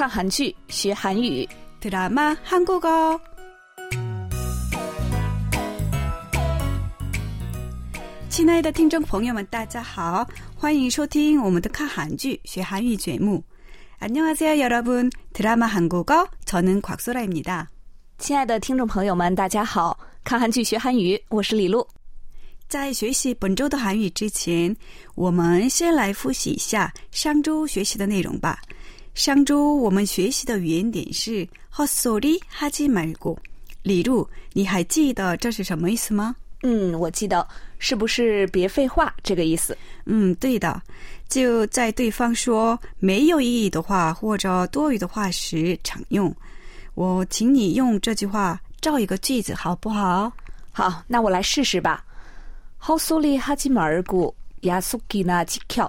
看韩剧学韩语， 드라마 한국어. 亲爱的听众朋友们，大家好，欢迎收听我们的看韩剧学韩语节目。안녕하세요여러분， 드라마 한국어 저는 곽소라입니다. 亲爱的听众朋友们，大家好，看韩剧学韩语，我是李璐。在学习本周的韩语之前，我们先来复习一下上周学习的内容吧。 上周我们学习的语言点是헛소리하지말고。李璐，你还记得这是什么意思吗？嗯，我记得，是不是别废话这个意思？嗯，对的，就在对方说没有意义的话或者多余的话时常用。我请你用这句话造一个句子，好不好？好，那我来试试吧。헛소리하지말고약속이나지켜，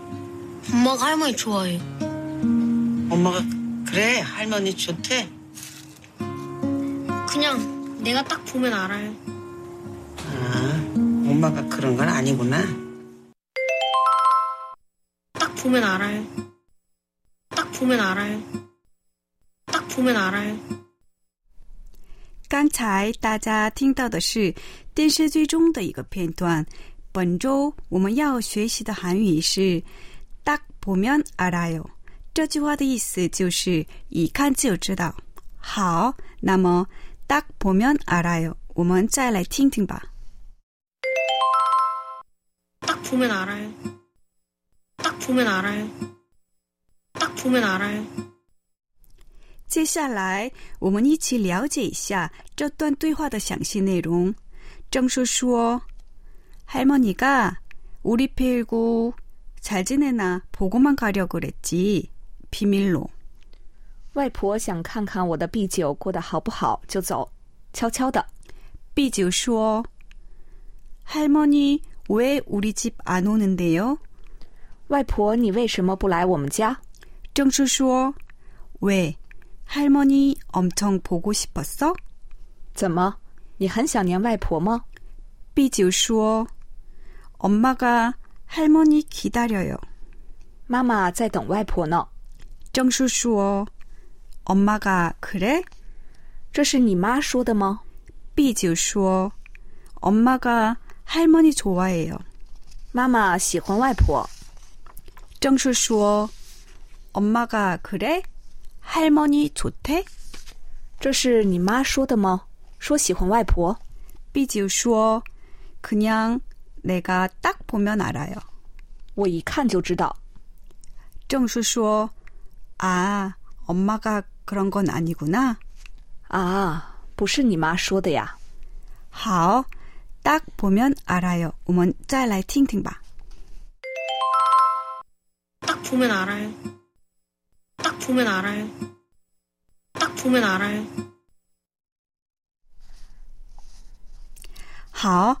엄마가 할머니 좋아해요. 엄마가 그래 할머니 좋대 그냥 내가 딱 보면 알아요. 아 엄마가 그런 건 아니구나 딱 보면 알아요. 딱 보면 알아요. 딱 보면 알아요. 刚才大家听到的是电视剧中的一个片段。本周我们要学习的韩语是“ 딱보면알아요”。这句话的意思就是一看就知道。好，那么“딱보면알아요”，我们再来听听吧。 딱 보면 알아요. 딱 보면 알아요. 딱 보면 알아요. 接下来，我们一起了解一下这段对话的详细内容。郑叔说：“할머니가우리필구 잘지내나보고만가려고그랬지비밀로。 外婆想看看我的 B 九过得好不好，就走，悄悄的。 B 九说：“할머니왜우리집안오는데요？” 外婆，你为什么不来我们家？郑叔说：“왜할머니엄청보고싶었어？” 怎么，你很想念外婆吗？ B 九说：“엄마가 할머니기다려요。” 妈妈在等外婆呢。郑叔说：“엄마가그래？” 这是你妈说的吗？ B 九说：“엄마가할머니좋아해요。”妈妈喜欢外婆。郑叔说：“엄마가그래？할머니좋대？” 这是你妈说的吗？说喜欢外婆。 B 九说：“그냥 내가딱보면알아요。”我一看就知道。郑叔说：“啊，엄마가그런건아니구나。”啊，不是你妈说的呀。好，딱보면알아요。我们再来听听吧。 딱 보면 알아요. 딱 보면 알아요. 딱 보면 알아요. 好，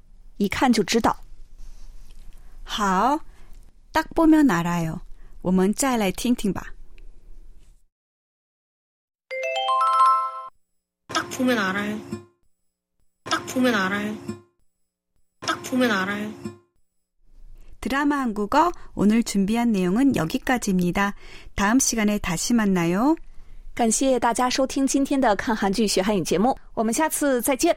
一看就知道。好，딱 보면 알아요. 我们再来听听吧。 보면 알아요. 딱 보면 알아요. 딱 보면 알아요. 드라마 한국어 오늘 준비한 내용은 여기까지입니다. 다음 시간에 다시 만나요. 感谢大家收听今天的看韩剧学汉语节目，我们下次再见。